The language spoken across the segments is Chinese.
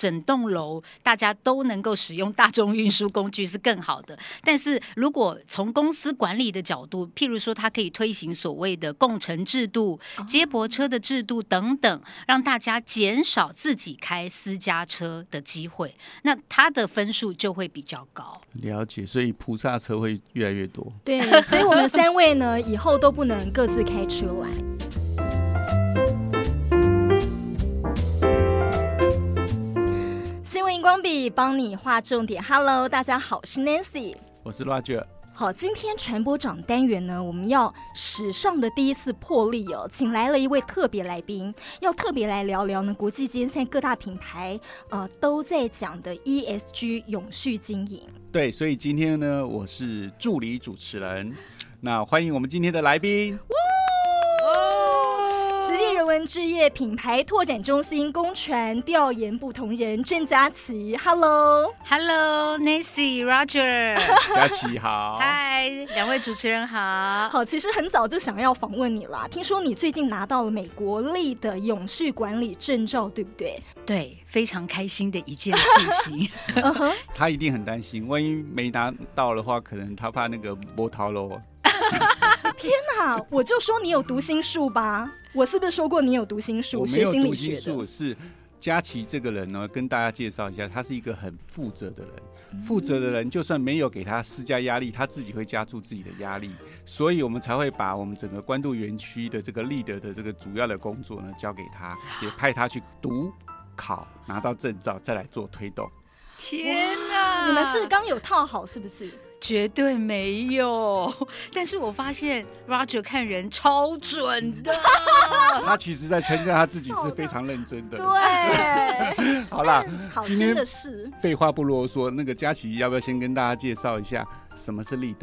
整栋楼大家都能够使用大众运输工具是更好的。但是如果从公司管理的角度，譬如说，它可以推行所谓的共乘制度、接驳车的制度等等，让大家减少自己开私家车的机会，那它的分数就会比较高。了解，所以菩萨车会越来越多。对，所以我们三位呢，以后都不能各自开车来。新闻荧光笔帮你画重点。Hello，大家好，我是 Nancy，我是 Roger。好，今天传播长单元呢，我们要史上的第一次破例哦，请来了一位特别来宾，要特别来聊聊呢，国际间现在各大品牌呃都在讲的 ESG 永续经营。对，所以今天呢，我是助理主持人，那欢迎我们今天的来宾。文之夜品牌拓展中心公传调研部同仁郑佳琪，Hello，Hello，Nancy，Roger，佳 琪好，嗨，两位主持人好，好，其实很早就想要访问你了，听说你最近拿到了美国 LEED 的永续管理证照，对不对？对，非常开心的一件事情。他一定很担心，万一没拿到的话，可能他怕那个波涛喽。天哪！我就说你有读心术吧？我是不是说过你有读心术？我学心理学的。是佳琪这个人呢，跟大家介绍一下，他是一个很负责的人。负责的人，就算没有给他施加压力，他自己会加注自己的压力。所以我们才会把我们整个关渡园区的这个 LEED 的这个主要的工作呢，交给他，也派他去读考，拿到证照，再来做推动。天哪！你们是刚有套好是不是？绝对没有，但是我发现 Roger 看人超准的。他其实在称赞他自己是非常认真的。对，好啦，好今天真的是。废话不啰嗦，那个佳琪要不要先跟大家介绍一下什么是 LEED？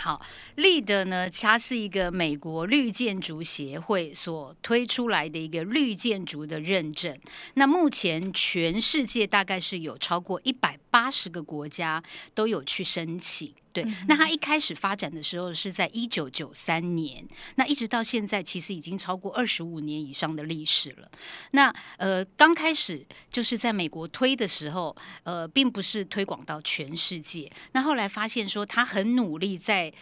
好，LEED 呢，它是一个美国绿建筑协会所推出来的一个绿建筑的认证。那目前全世界大概是有超过一百八十个国家都有去申请。对，那它一开始发展的时候是在一九九三年，那一直到现在其实已经超过二十五年以上的历史了。那呃，刚开始就是在美国推的时候，呃，并不是推广到全世界。那后来发现说，他很努力在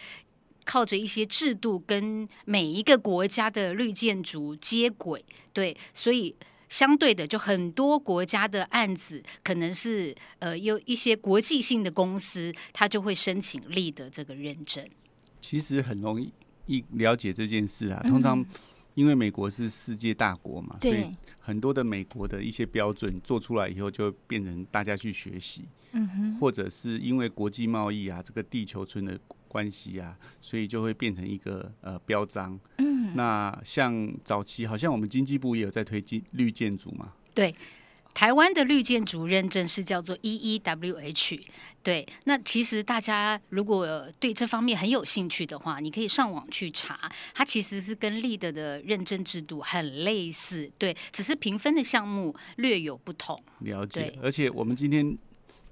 靠着一些制度跟每一个国家的绿建筑接轨，对，所以。相对的，就很多国家的案子，可能是呃有一些国际性的公司，他就会申请 LEED 这个认证。其实很容易一了解这件事啊。通常因为美国是世界大国嘛，嗯、所以很多的美国的一些标准做出来以后，就变成大家去学习。嗯哼，或者是因为国际贸易啊，这个地球村的关系啊，所以就会变成一个呃标章。嗯。那像早期，好像我们经济部也有在推进绿建筑嘛？对，台湾的绿建筑认证是叫做 EEWH。对，那其实大家如果对这方面很有兴趣的话，你可以上网去查，它其实是跟 LEED 的认证制度很类似，对，只是评分的项目略有不同。了解，而且我们今天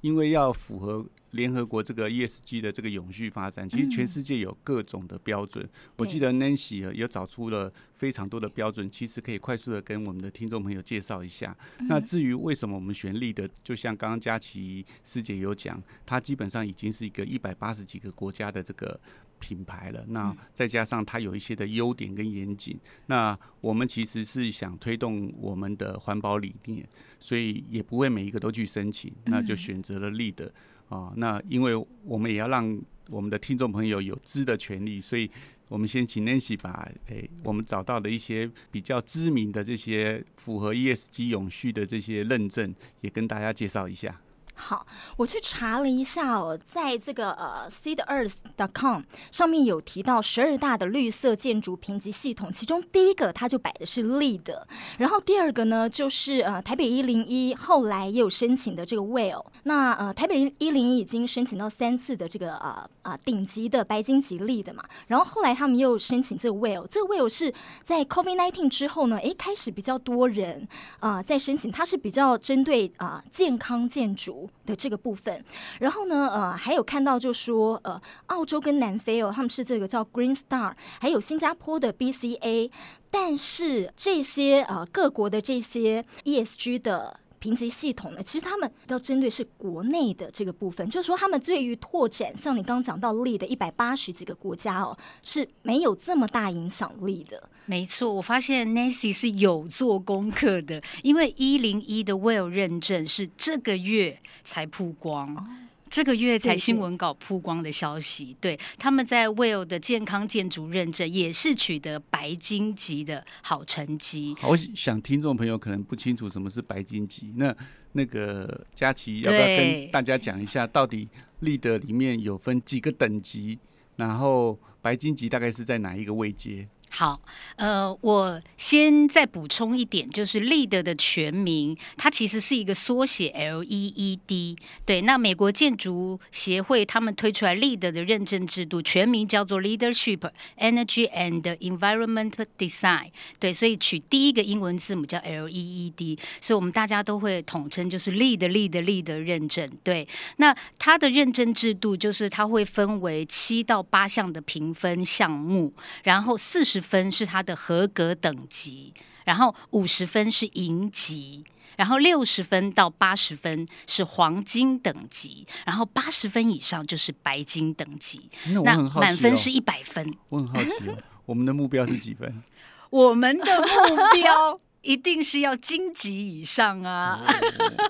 因为要符合。联合国这个 ESG 的这个永续发展，其实全世界有各种的标准。嗯、我记得 Nancy 有找出了非常多的标准，其实可以快速的跟我们的听众朋友介绍一下。嗯、那至于为什么我们选 LEED，就像刚刚佳琪师姐有讲，它基本上已经是一个一百八十几个国家的这个品牌了。那再加上它有一些的优点跟严谨，那我们其实是想推动我们的环保理念，所以也不会每一个都去申请，那就选择了 LEED。啊、哦，那因为我们也要让我们的听众朋友有知的权利，所以我们先请 Nancy 把诶、欸、我们找到的一些比较知名的这些符合 ESG 永续的这些认证，也跟大家介绍一下。好，我去查了一下哦，在这个呃 seedearth.com 上面有提到十二大的绿色建筑评级系统，其中第一个它就摆的是 LEED，然后第二个呢就是呃台北一零一后来也有申请的这个 WELL，那呃台北一零一已经申请到三次的这个呃啊顶级的白金级 LEED 嘛，然后后来他们又申请这个 WELL，这个 WELL 是在 COVID-19 之后呢，诶开始比较多人啊、在申请，它是比较针对啊、健康建筑。的这个部分，然后呢，呃，还有看到就说，呃，澳洲跟南非哦，他们是这个叫 Green Star，还有新加坡的 BCA，但是这些呃各国的这些 ESG 的评级系统呢，其实他们要针对是国内的这个部分，就是说他们对于拓展，像你刚刚讲到 LEED 的一百八十几个国家哦，是没有这么大影响力的。没错，我发现 Nancy 是有做功课的，因为一零一的 WELL 认证是这个月才曝光。哦这个月才新闻稿曝光的消息，对，对，他们在 Will 的健康建筑认证也是取得白金级的好成绩。我想听众朋友可能不清楚什么是白金级，那那个佳琪要不要跟大家讲一下，到底 LEED 里面有分几个等级，然后白金级大概是在哪一个位阶？好，呃，我先再补充一点，就是 LEED 的全名，它其实是一个缩写，LEED。对，那美国建筑协会他们推出来 LEED 的认证制度，全名叫做 Leadership Energy and Environment Design。对，所以取第一个英文字母叫 LEED，所以我们大家都会统称就是 LEED，LEED，LEED 认证。对，那它的认证制度就是它会分为七到八项的评分项目，然后四十分是它的合格等级，然后五十分是银级，然后六十分到八十分是黄金等级，然后八十分以上就是白金等级。那我很好奇哦，那满分是一百分。我很好奇哦，我们的目标是几分？我们的目标一定是要金级以上啊！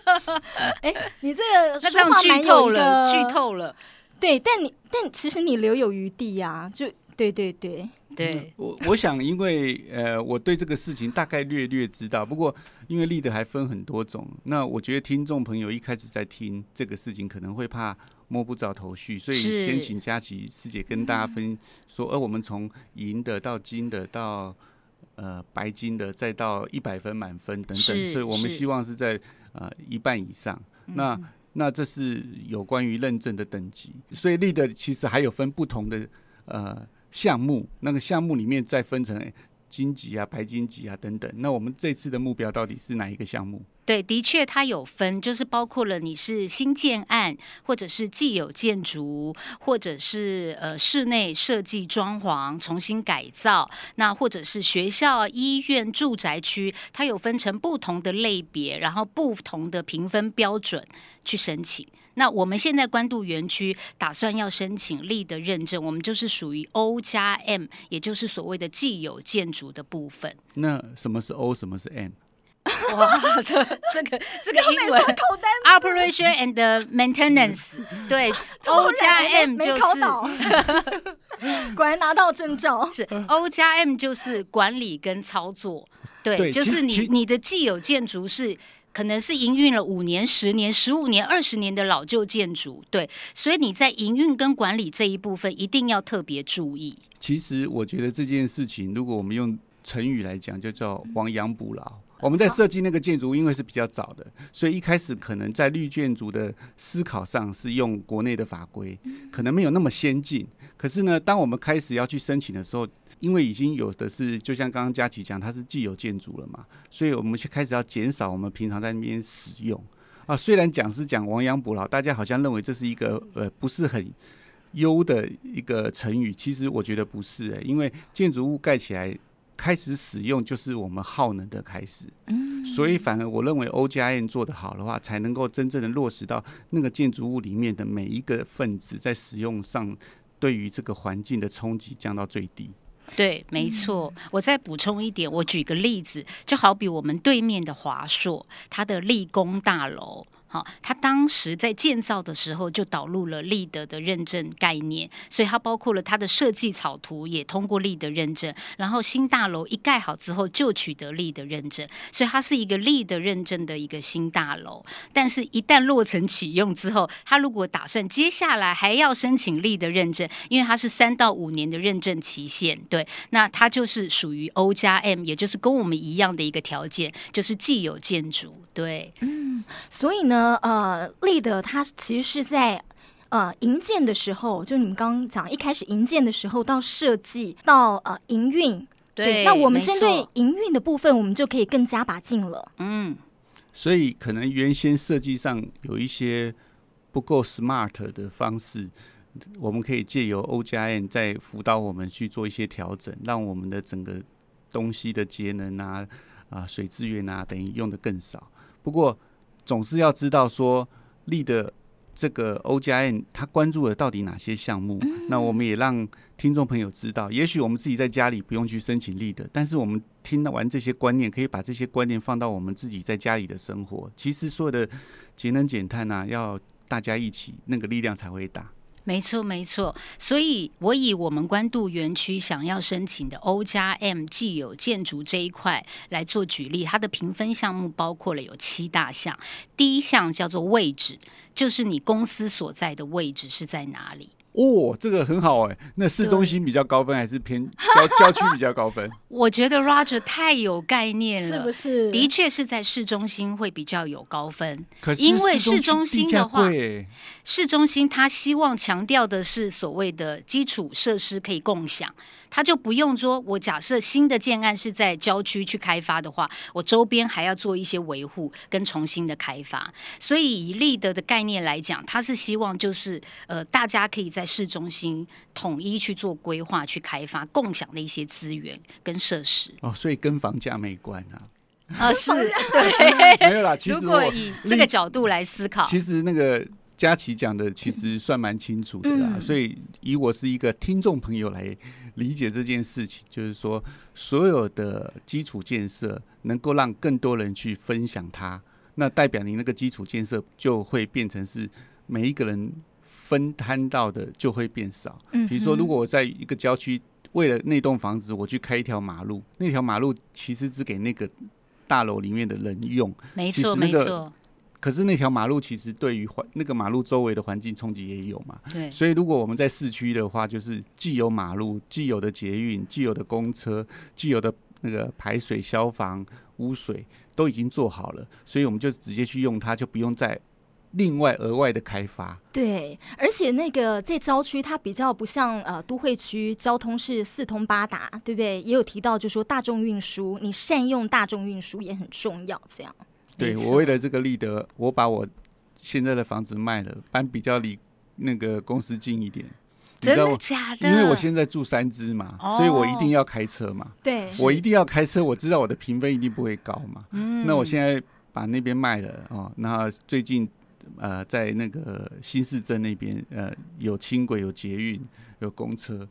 哎，你这个那这样剧透了，剧透了。对，但你但其实你留有余地呀，就对对对。对，我我想，因为呃，我对这个事情大概略略知道。不过，因为 LEED 还分很多种，那我觉得听众朋友一开始在听这个事情，可能会怕摸不着头绪，所以先请佳琪师姐跟大家分说，而、呃、我们从银的到金的到呃白金的，再到一百分满分等等，所以我们希望是在呃一半以上。那那这是有关于认证的等级，所以 LEED 其实还有分不同的呃。项目那个项目里面再分成金级啊、白金级啊等等。那我们这次的目标到底是哪一个项目？对，的确它有分，就是包括了你是新建案，或者是既有建筑，或者是呃室内设计装潢重新改造，那或者是学校、医院、住宅区，它有分成不同的类别，然后不同的评分标准去申请。那我们现在关渡园区打算要申请绿的认证，我们就是属于 O 加 M，也就是所谓的既有建筑的部分。那什么是 O，什么是 M？哇，这这个 这个英文 Operation and Maintenance，对，O 加 M 就是，果然拿到证照。是 O 加 M 就是管理跟操作，对，对就是你你的既有建筑是。可能是营运了五年、十年、十五年、二十年的老旧建筑，对，所以你在营运跟管理这一部分一定要特别注意。其实我觉得这件事情，如果我们用成语来讲，就叫亡羊补牢。我们在设计那个建筑，因为是比较早的，所以一开始可能在绿建筑的思考上是用国内的法规，可能没有那么先进。可是呢，当我们开始要去申请的时候，因为已经有的是，就像刚刚佳琪讲，它是既有建筑了嘛，所以我们就开始要减少我们平常在那边使用啊。虽然讲是讲亡羊补牢，大家好像认为这是一个呃不是很优的一个成语，其实我觉得不是诶、欸，因为建筑物盖起来开始使用就是我们耗能的开始，所以反而我认为 O 加 M 做得好的话，才能够真正的落实到那个建筑物里面的每一个分子在使用上，对于这个环境的冲击降到最低。对，没错。我再补充一点，我举个例子，就好比我们对面的华硕，它的立功大楼。好，他当时在建造的时候就导入了立德的认证概念，所以它包括了它的设计草图也通过立德认证，然后新大楼一盖好之后就取得立德认证，所以它是一个立德认证的一个新大楼。但是，一旦落成启用之后，他如果打算接下来还要申请立德认证，因为它是三到五年的认证期限，对，那它就是属于 O 加 M，也就是跟我们一样的一个条件，就是既有建筑，对，嗯，所以呢。呃，LEED 它其实是在呃营建的时候，就你们刚刚讲一开始营建的时候，到设计到呃营运，对，那我们针对营运的部分，我们就可以更加把劲了。嗯，所以可能原先设计上有一些不够 smart 的方式，我们可以借由 O 加 N 再辅导我们去做一些调整，让我们的整个东西的节能啊啊水资源啊等于用的更少。不过总是要知道说立的这个 O 加 N，他关注的到底哪些项目？嗯、那我们也让听众朋友知道，也许我们自己在家里不用去申请立的，但是我们听完这些观念，可以把这些观念放到我们自己在家里的生活。其实所有的节能减碳啊，要大家一起，那个力量才会大。没错，没错。所以，我以我们官渡园区想要申请的 O 加 M 既有建筑这一块来做举例，它的评分项目包括了有七大项。第一项叫做位置，就是你公司所在的位置是在哪里。哦，这个很好哎。那市中心比较高分，还是偏郊 郊区比较高分？我觉得 Roger 太有概念了，是不是？的确是在市中心会比较有高分。可是因为市中心的话，市中心他希望强调的是所谓的基础设施可以共享。他就不用说，我假设新的建案是在郊区去开发的话，我周边还要做一些维护跟重新的开发。所以以立德的概念来讲，他是希望就是呃，大家可以在市中心统一去做规划、去开发共享的一些资源跟设施。哦，所以跟房价没关啊。啊、呃，是对，没有啦。其实如果以这个角度来思考，其实那个佳琪讲的其实算蛮清楚的啦。嗯、所以以我是一个听众朋友来。理解这件事情，就是说，所有的基础建设能够让更多人去分享它，那代表你那个基础建设就会变成是每一个人分摊到的就会变少。嗯，比如说，如果我在一个郊区，为了那栋房子，我去开一条马路，那条马路其实只给那个大楼里面的人用。没错，没错。可是那条马路其实对于环那个马路周围的环境冲击也有嘛？对。所以如果我们在市区的话，就是既有马路、既有的捷运、既有的公车、既有的那个排水、消防、污水都已经做好了，所以我们就直接去用它，就不用再另外额外的开发。对，而且那个在郊区，它比较不像呃都会区，交通是四通八达，对不对？也有提到，就是说大众运输，你善用大众运输也很重要，这样。对，我为了这个立德，我把我现在的房子卖了，搬比较离那个公司近一点。真的假的？因为我现在住三芝嘛，哦、所以我一定要开车嘛。对，我一定要开车，我知道我的评分一定不会高嘛。嗯。那我现在把那边卖了哦，那最近呃在那个新市镇那边呃有轻轨、有捷运、有公车。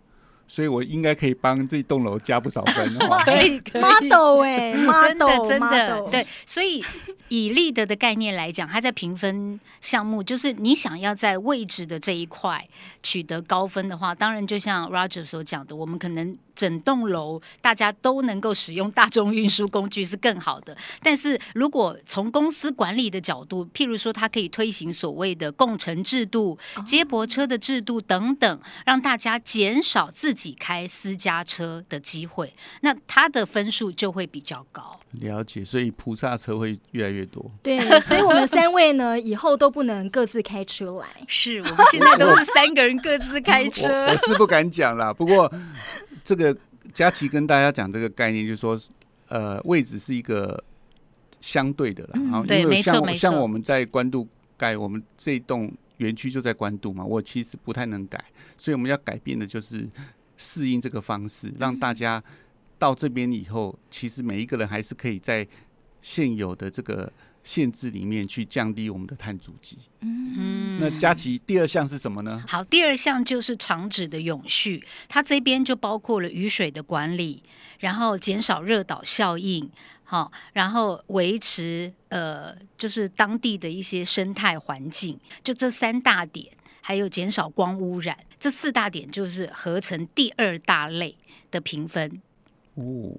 所以我应该可以帮这栋楼加不少分哦。可以，可以。model 哎，真的真的对。所以以立德的概念来讲，它在评分项目，就是你想要在位置的这一块取得高分的话，当然就像 Roger 所讲的，我们可能。整栋楼大家都能够使用大众运输工具是更好的，但是如果从公司管理的角度，譬如说它可以推行所谓的共乘制度、接驳车的制度等等，让大家减少自己开私家车的机会，那它的分数就会比较高。了解，所以菩萨车会越来越多。对，所以我们三位呢，以后都不能各自开车来。是我们现在都是 三个人各自开车。我，我是不敢讲啦，不过。这个佳琪跟大家讲这个概念，就是说，呃，位置是一个相对的啦。然后、嗯，因为像像我们在关渡盖，我们这栋园区就在关渡嘛，我其实不太能改，所以我们要改变的就是适应这个方式，让大家到这边以后，其实每一个人还是可以在现有的这个。限制里面去降低我们的碳足迹。嗯，那佳琪第二项是什么呢？好，第二项就是长址的永续，它这边就包括了雨水的管理，然后减少热岛效应，好，然后维持呃，就是当地的一些生态环境，就这三大点，还有减少光污染，这四大点就是合成第二大类的评分。哦，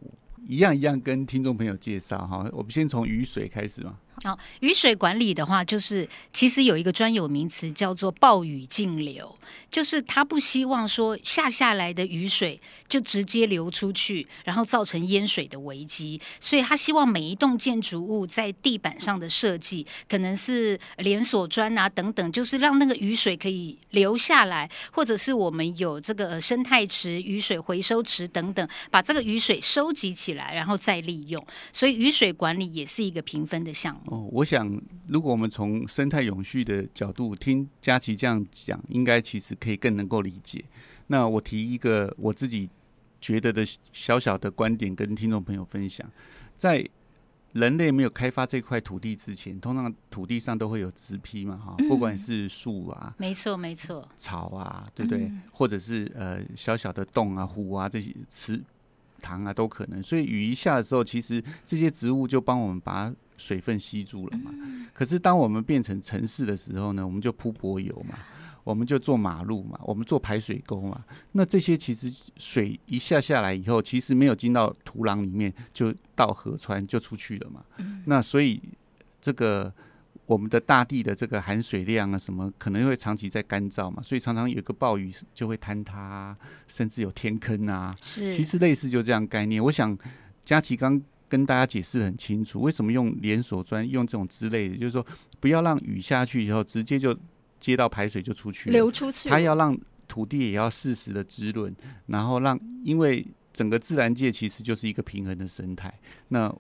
一样一样跟听众朋友介绍哈，我们先从雨水开始嘛。好，雨水管理的话，就是其实有一个专有名词叫做暴雨径流，就是他不希望说下下来的雨水就直接流出去，然后造成淹水的危机，所以他希望每一栋建筑物在地板上的设计可能是连锁砖啊等等，就是让那个雨水可以流下来，或者是我们有这个生态池、雨水回收池等等，把这个雨水收集起来，然后再利用。所以雨水管理也是一个评分的项目。哦，我想，如果我们从生态永续的角度听佳琪这样讲，应该其实可以更能够理解。那我提一个我自己觉得的小小的观点，跟听众朋友分享。在人类没有开发这块土地之前，通常土地上都会有植被嘛，哈，不管是树啊，没错没错，草啊，对不对？嗯、或者是呃小小的洞啊、湖啊这些池塘啊都可能。所以雨一下的时候，其实这些植物就帮我们把水分吸住了嘛。可是当我们变成城市的时候呢，我们就铺柏油嘛。我们就做马路嘛，我们做排水沟嘛。那这些其实水一下下来以后，其实没有进到土壤里面，就到河川就出去了嘛。嗯、那所以这个我们的大地的这个含水量啊，什么可能会长期在干燥嘛，所以常常有个暴雨就会坍塌，甚至有天坑啊。是，其实类似就这样概念。我想佳琪刚跟大家解释很清楚，为什么用连锁砖用这种之类的，就是说不要让雨下去以后直接就。接到排水就出去，流出去。它要让土地也要适时的滋润，然后让，因为整个自然界其实就是一个平衡的生态。那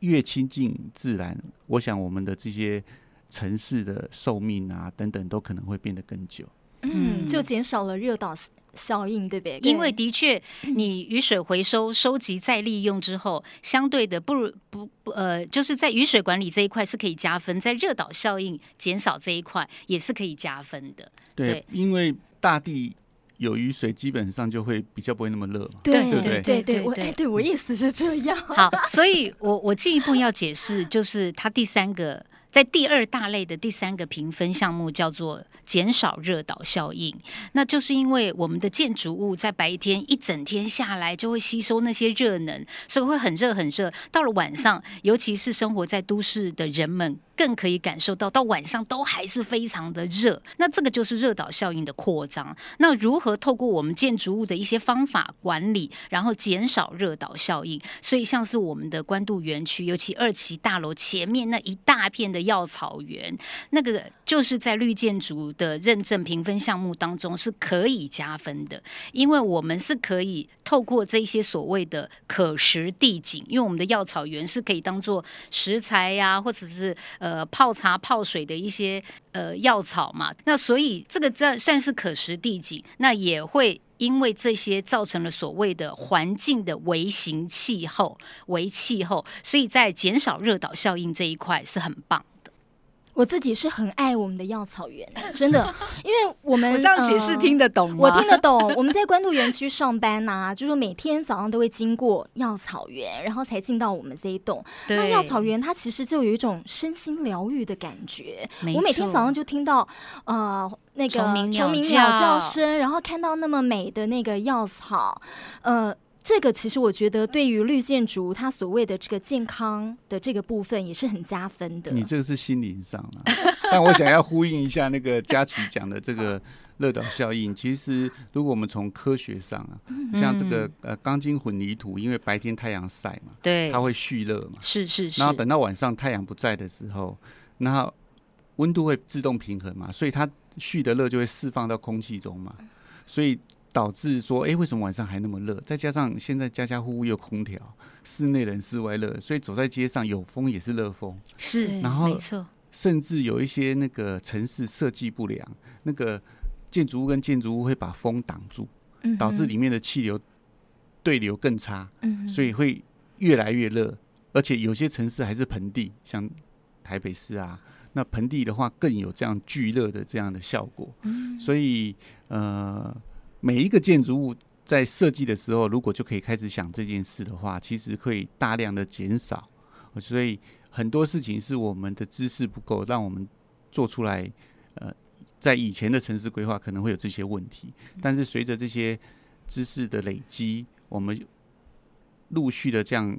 越亲近自然，我想我们的这些城市的寿命啊等等，都可能会变得更久。嗯，就减少了热岛效应，对不对？因为的确，你雨水回收、收集再利用之后，相对的不如不不呃，就是在雨水管理这一块是可以加分，在热岛效应减少这一块也是可以加分的。对，对因为大地有雨水，基本上就会比较不会那么热。对对对对对，对，我哎，对我意思是这样。好，所以我我进一步要解释，就是它第三个。在第二大类的第三个评分项目叫做减少热岛效应，那就是因为我们的建筑物在白天一整天下来就会吸收那些热能，所以会很热很热。到了晚上，尤其是生活在都市的人们。更可以感受到，到晚上都还是非常的热。那这个就是热岛效应的扩张。那如何透过我们建筑物的一些方法管理，然后减少热岛效应？所以像是我们的关渡园区，尤其二期大楼前面那一大片的药草园，那个就是在绿建筑的认证评分项目当中是可以加分的，因为我们是可以透过这些所谓的可食地景，因为我们的药草园是可以当做食材呀、或者是呃。呃，泡茶泡水的一些呃药草嘛，那所以这个这算是可食地景，那也会因为这些造成了所谓的环境的微型气候、微气候，所以在减少热岛效应这一块是很棒。我自己是很爱我们的药草园，真的，因为我们我这样解释听得懂吗？呃，我听得懂。我们在关渡园区上班呐，啊，就是每天早上都会经过药草园，然后才进到我们这一栋。那药草园它其实就有一种身心疗愈的感觉。我每天早上就听到呃那个虫鸣鸟叫声，然后看到那么美的那个药草，呃。这个其实我觉得，对于绿建筑它所谓的这个健康的这个部分，也是很加分的。你这个是心灵上啊，但我想要呼应一下那个佳琪讲的这个热岛效应。其实，如果我们从科学上啊，像这个呃钢筋混凝土，因为白天太阳晒嘛，对，它会蓄热嘛，是是是。然后等到晚上太阳不在的时候，那温度会自动平衡嘛，所以它蓄的热就会释放到空气中嘛，所以。导致说，哎、欸，为什么晚上还那么热？再加上现在家家户户有空调，室内冷室外热，所以走在街上有风也是热风。是，然后没错，甚至有一些那个城市设计不良，那个建筑物跟建筑物会把风挡住，导致里面的气流对流更差，所以会越来越热。而且有些城市还是盆地，像台北市啊，那盆地的话更有这样聚热的这样的效果。所以呃。每一个建筑物在设计的时候，如果就可以开始想这件事的话，其实可以大量的减少。所以很多事情是我们的知识不够，让我们做出来。呃，在以前的城市规划可能会有这些问题，但是随着这些知识的累积，我们陆续的这样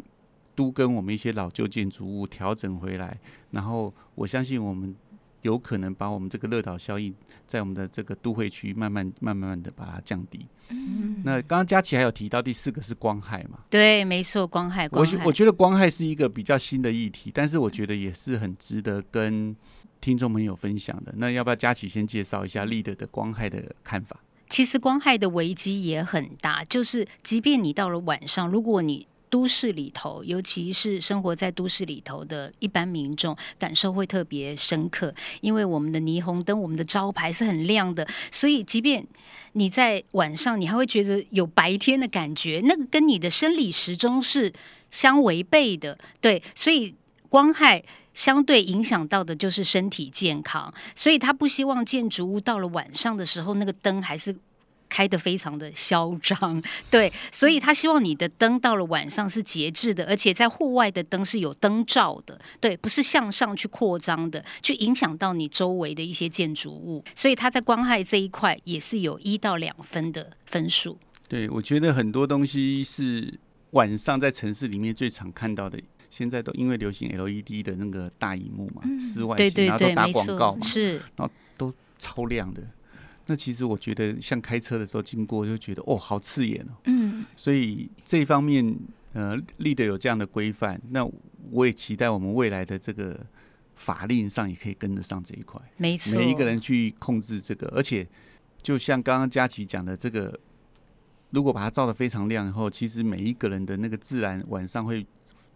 都跟我们一些老旧建筑物调整回来，然后我相信我们。有可能把我们这个热岛效应在我们的这个都会区慢慢、慢慢、的把它降低。嗯，那刚刚佳琪还有提到第四个是光害嘛？对，没错，光害。光害。我我觉得光害是一个比较新的议题，但是我觉得也是很值得跟听众朋友分享的。那要不要佳琪先介绍一下 LEED 的光害的看法？其实光害的危机也很大，就是即便你到了晚上，如果你都市里头，尤其是生活在都市里头的一般民众，感受会特别深刻，因为我们的霓虹灯、我们的招牌是很亮的，所以即便你在晚上，你还会觉得有白天的感觉，那个跟你的生理时钟是相违背的。对，所以光害相对影响到的就是身体健康，所以他不希望建筑物到了晚上的时候，那个灯还是。开得非常的嚣张，对，所以他希望你的灯到了晚上是节制的，而且在户外的灯是有灯罩的，对，不是向上去扩张的，去影响到你周围的一些建筑物，所以他在光害这一块也是有一到两分的分数。对，我觉得很多东西是晚上在城市里面最常看到的，现在都因为流行 LED 的那个大荧幕嘛，室外型，然后都打广告嘛，是，然后都超亮的。那其实我觉得，像开车的时候经过，就觉得哦，好刺眼哦。嗯，所以这一方面，呃，立的有这样的规范，那我也期待我们未来的这个法令上也可以跟得上这一块。没错，每一个人去控制这个，而且就像刚刚佳琪讲的，这个如果把它照得非常亮以后，其实每一个人的那个自然晚上会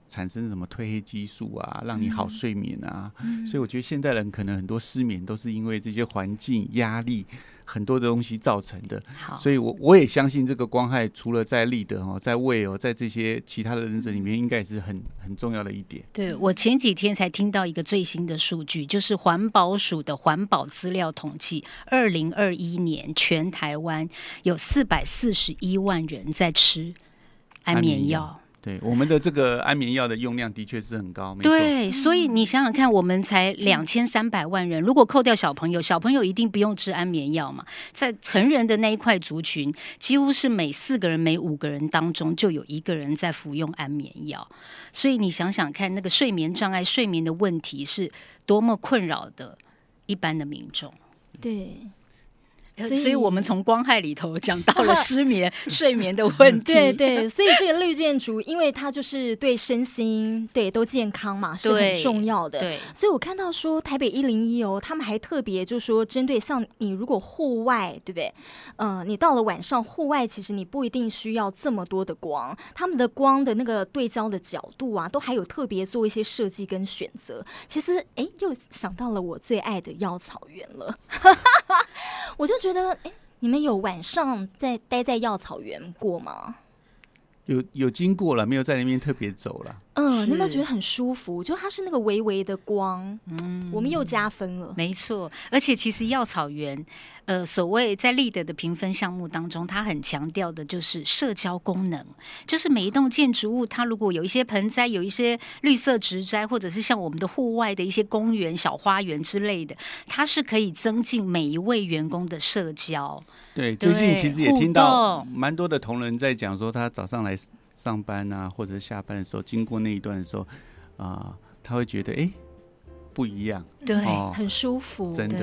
产生什么褪黑激素啊，让你好睡眠啊。嗯，所以我觉得现代人可能很多失眠都是因为这些环境压力。很多的东西造成的，所以我我也相信这个光害，除了在立德哦，在胃哦，在这些其他的认证里面，应该也是很很重要的一点。对，我前几天才听到一个最新的数据，就是环保署的环保资料统计，二零二一年全台湾有四百四十一万人在吃安眠药。对，我们的这个安眠药的用量的确是很高，对，所以你想想看，我们才两千三百万人，如果扣掉小朋友，小朋友一定不用吃安眠药嘛。在成人的那一块族群，几乎是每四个人、每五个人当中就有一个人在服用安眠药。所以你想想看，那个睡眠障碍、睡眠的问题是多么困扰的一般的民众。对。所以，所以我们从光害里头讲到了失眠、睡眠的问题。对对，所以这个绿建筑，因为它就是对身心对都健康嘛，是很重要的。对，所以我看到说台北一零一哦，他们还特别就说，针对像你如果户外，对不对？呃，你到了晚上户外，其实你不一定需要这么多的光，他们的光的那个对焦的角度啊，都还有特别做一些设计跟选择。其实，哎，又想到了我最爱的药草园了，我就。觉得哎，你们有晚上在待在药草园过吗？有有经过了，没有在那边特别走了。嗯，你有没有觉得很舒服？就它是那个微微的光，嗯，我们又加分了。没错，而且其实药草园，呃，所谓在立德的评分项目当中，它很强调的就是社交功能，就是每一栋建筑物，它如果有一些盆栽，有一些绿色植栽，或者是像我们的户外的一些公园、小花园之类的，它是可以增进每一位员工的社交。对，最近其实也听到蛮多的同仁在讲说，他早上来。上班啊，或者下班的时候，经过那一段的时候，啊、呃，他会觉得哎、欸，不一样，对，哦、很舒服，真的。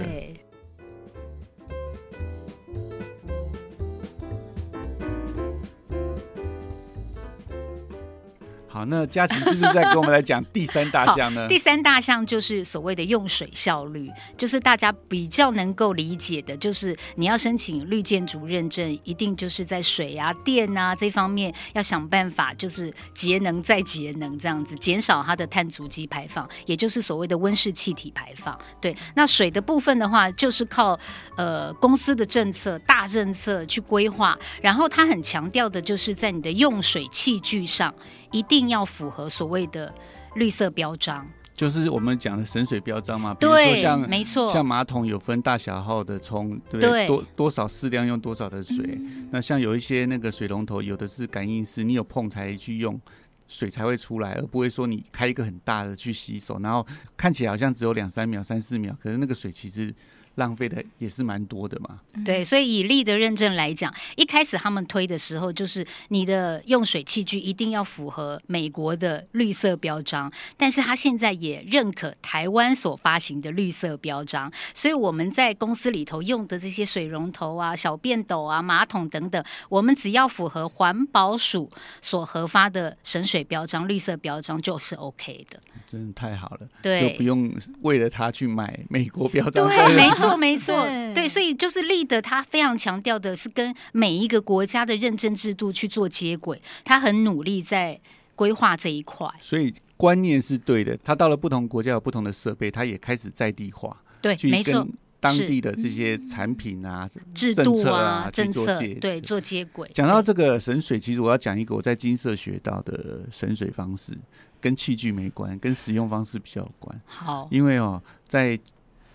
好，那佳琪是不是在跟我们来讲第三大项呢？第三大项就是所谓的用水效率，就是大家比较能够理解的，就是你要申请绿建筑认证，一定就是在水啊、电啊这方面要想办法，就是节能再节能，这样子减少它的碳足迹排放，也就是所谓的温室气体排放。对，那水的部分的话，就是靠呃公司的政策、大政策去规划，然后它很强调的就是在你的用水器具上。一定要符合所谓的绿色标章，就是我们讲的省水标章嘛。比如说像，没错。像马桶有分大小号的冲，对不对？对多多少适量用多少的水。嗯。那像有一些那个水龙头，有的是感应式，你有碰才去用，水才会出来，而不会说你开一个很大的去洗手，然后看起来好像只有两三秒、三四秒，可是那个水其实。浪费的也是蛮多的嘛。对，所以以力的认证来讲，一开始他们推的时候，就是你的用水器具一定要符合美国的绿色标章，但是他现在也认可台湾所发行的绿色标章，所以我们在公司里头用的这些水龙头啊、小便斗啊、马桶等等，我们只要符合环保署所核发的省水标章、绿色标章就是 OK 的。真的太好了，对，就不用为了他去买美国标章。对，没错，没错，对，对，所以就是立德，他非常强调的是跟每一个国家的认证制度去做接轨，他很努力在规划这一块。所以观念是对的，他到了不同国家有不同的设备，他也开始在地化，对，没错。当地的这些产品啊、制度啊、政策对做接轨。讲到这个神水，其实我要讲一个我在金色学到的神水方式，跟器具没关，跟使用方式比较有关。好，因为哦，在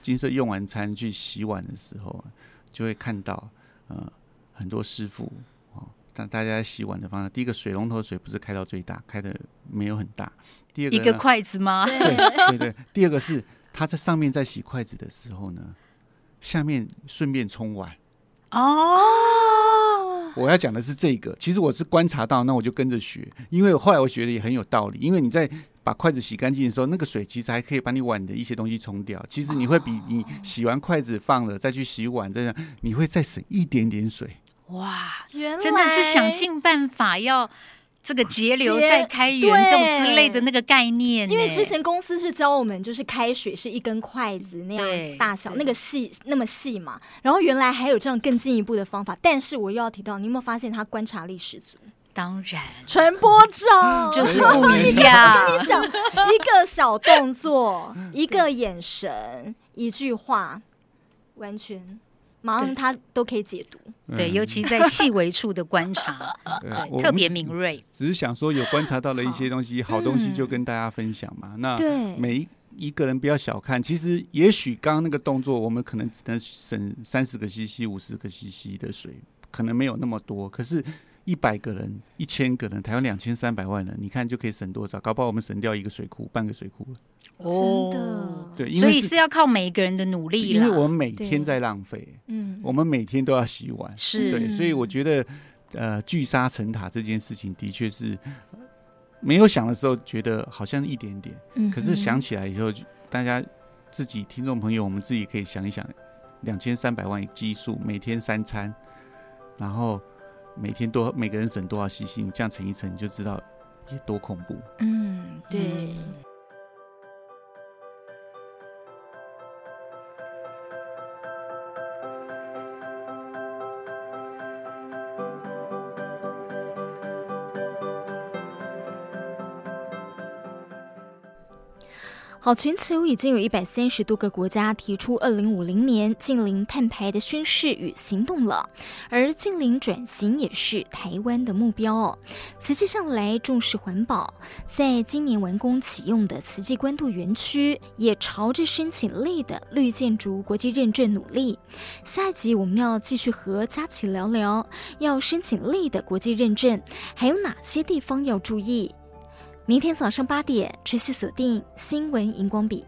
金色用完餐去洗碗的时候，就会看到呃很多师傅哦，但大家洗碗的方式，第一个水龙头水不是开到最大，开的没有很大。第二个一个筷子吗？对对对。第二个是他在上面在洗筷子的时候呢。下面顺便冲碗哦，我要讲的是这个。其实我是观察到，那我就跟着学，因为后来我学的也很有道理。因为你在把筷子洗干净的时候，那个水其实还可以把你碗的一些东西冲掉。其实你会比你洗完筷子放了再去洗碗这样，你会再省一点点水。哇，原来真的是想尽办法要。这个节流再开源这种之类的那个概念，因为之前公司是教我们，就是开水是一根筷子那样大小，那个细那么细嘛。然后原来还有这样更进一步的方法，但是我又要提到，你有没有发现他观察力十足？当然，传播照 就是不一样。我跟你讲，一个小动作，一个眼神，一句话，完全。马上他都可以解读，对，尤其在细微处的观察，对，特别敏锐。只是想说有观察到了一些东西，好东西就跟大家分享嘛。那每一一个人不要小看，其实也许刚刚那个动作，我们可能只能省三十个 CC、五十个 CC 的水，可能没有那么多。可是，一百个人、一千个人，台湾两千三百万人，你看就可以省多少？搞不好我们省掉一个水库、半个水库了。哦，真的，对，所以是要靠每一个人的努力，因为我们每天在浪费，嗯，我们每天都要洗碗，是。对，所以我觉得，呃，聚沙成塔这件事情的确是没有想的时候觉得好像一点点，嗯，可是想起来以后，大家自己听众朋友，我们自己可以想一想，两千三百万基数，每天三餐，然后每天都每个人省多少 CC，你这样乘一乘，你就知道有多恐怖。嗯，对。好，全球已经有一百三十多个国家提出二零五零年净零碳排的宣誓与行动了，而净零转型也是台湾的目标哦。慈济向来重视环保，在今年完工启用的慈济关渡园区，也朝着申请类的绿建筑国际认证努力。下一集我们要继续和佳琪聊聊，要申请类的国际认证，还有哪些地方要注意？明天早上八点，持续锁定新闻荧光笔。